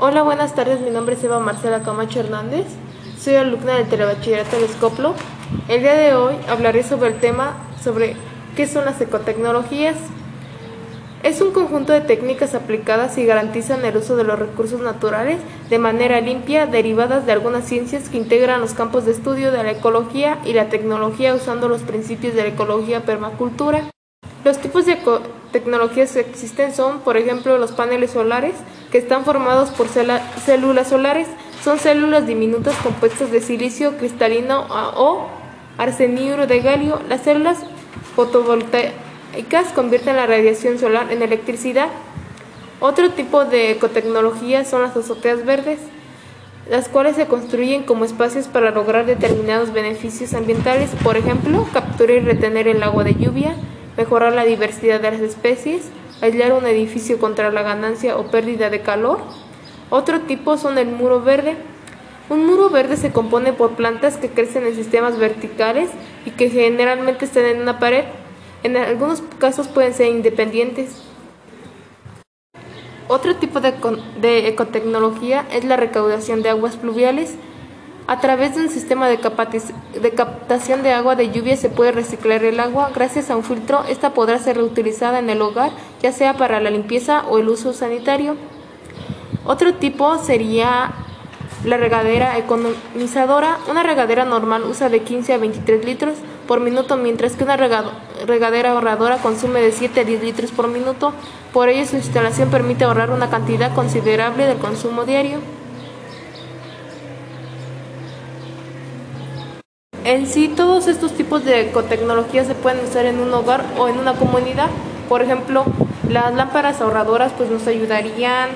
Hola, buenas tardes. Mi nombre es Eva Marcela Camacho Hernández. Soy alumna del Telebachillerato del Escoplo. El día de hoy hablaré sobre el tema sobre qué son las ecotecnologías. Es un conjunto de técnicas aplicadas y garantizan el uso de los recursos naturales de manera limpia, derivadas de algunas ciencias que integran los campos de estudio de la ecología y la tecnología usando los principios de la ecología permacultura. Los tipos de tecnologías que existen son, por ejemplo, los paneles solares, que están formados por células solares. Son células diminutas compuestas de silicio cristalino o arseniuro de galio. Las células fotovoltaicas convierten la radiación solar en electricidad. Otro tipo de ecotecnologías son las azoteas verdes, las cuales se construyen como espacios para lograr determinados beneficios ambientales, por ejemplo, capturar y retener el agua de lluvia, mejorar la diversidad de las especies, aislar un edificio contra la ganancia o pérdida de calor. Otro tipo son el muro verde. Un muro verde se compone por plantas que crecen en sistemas verticales y que generalmente están en una pared. En algunos casos pueden ser independientes. Otro tipo de, ecotecnología es la recaudación de aguas pluviales a través de un sistema de, captación de agua de lluvia se puede reciclar el agua. Gracias a un filtro, esta podrá ser reutilizada en el hogar, ya sea para la limpieza o el uso sanitario. Otro tipo sería la regadera economizadora. Una regadera normal usa de 15 a 23 litros por minuto, mientras que una regadera ahorradora consume de 7 a 10 litros por minuto. Por ello, su instalación permite ahorrar una cantidad considerable del consumo diario. En sí, todos estos tipos de ecotecnologías se pueden usar en un hogar o en una comunidad. Por ejemplo, las lámparas ahorradoras pues nos ayudarían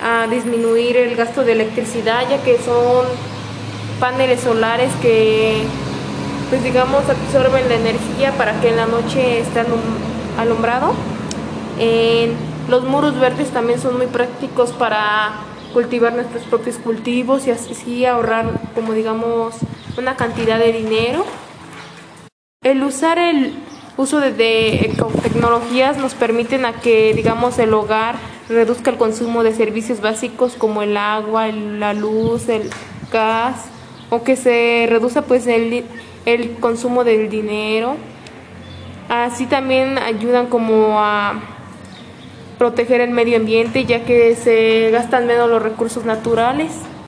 a disminuir el gasto de electricidad, ya que son paneles solares que pues digamos absorben la energía para que en la noche esté alumbrado. los muros verdes también son muy prácticos para cultivar nuestros propios cultivos y así ahorrar como digamos una cantidad de dinero. El usar el uso de, tecnologías nos permiten a que, digamos, el hogar reduzca el consumo de servicios básicos como el agua, la luz, el gas, o que se reduzca pues el, el consumo del dinero. Así también ayudan como a proteger el medio ambiente ya que se gastan menos los recursos naturales.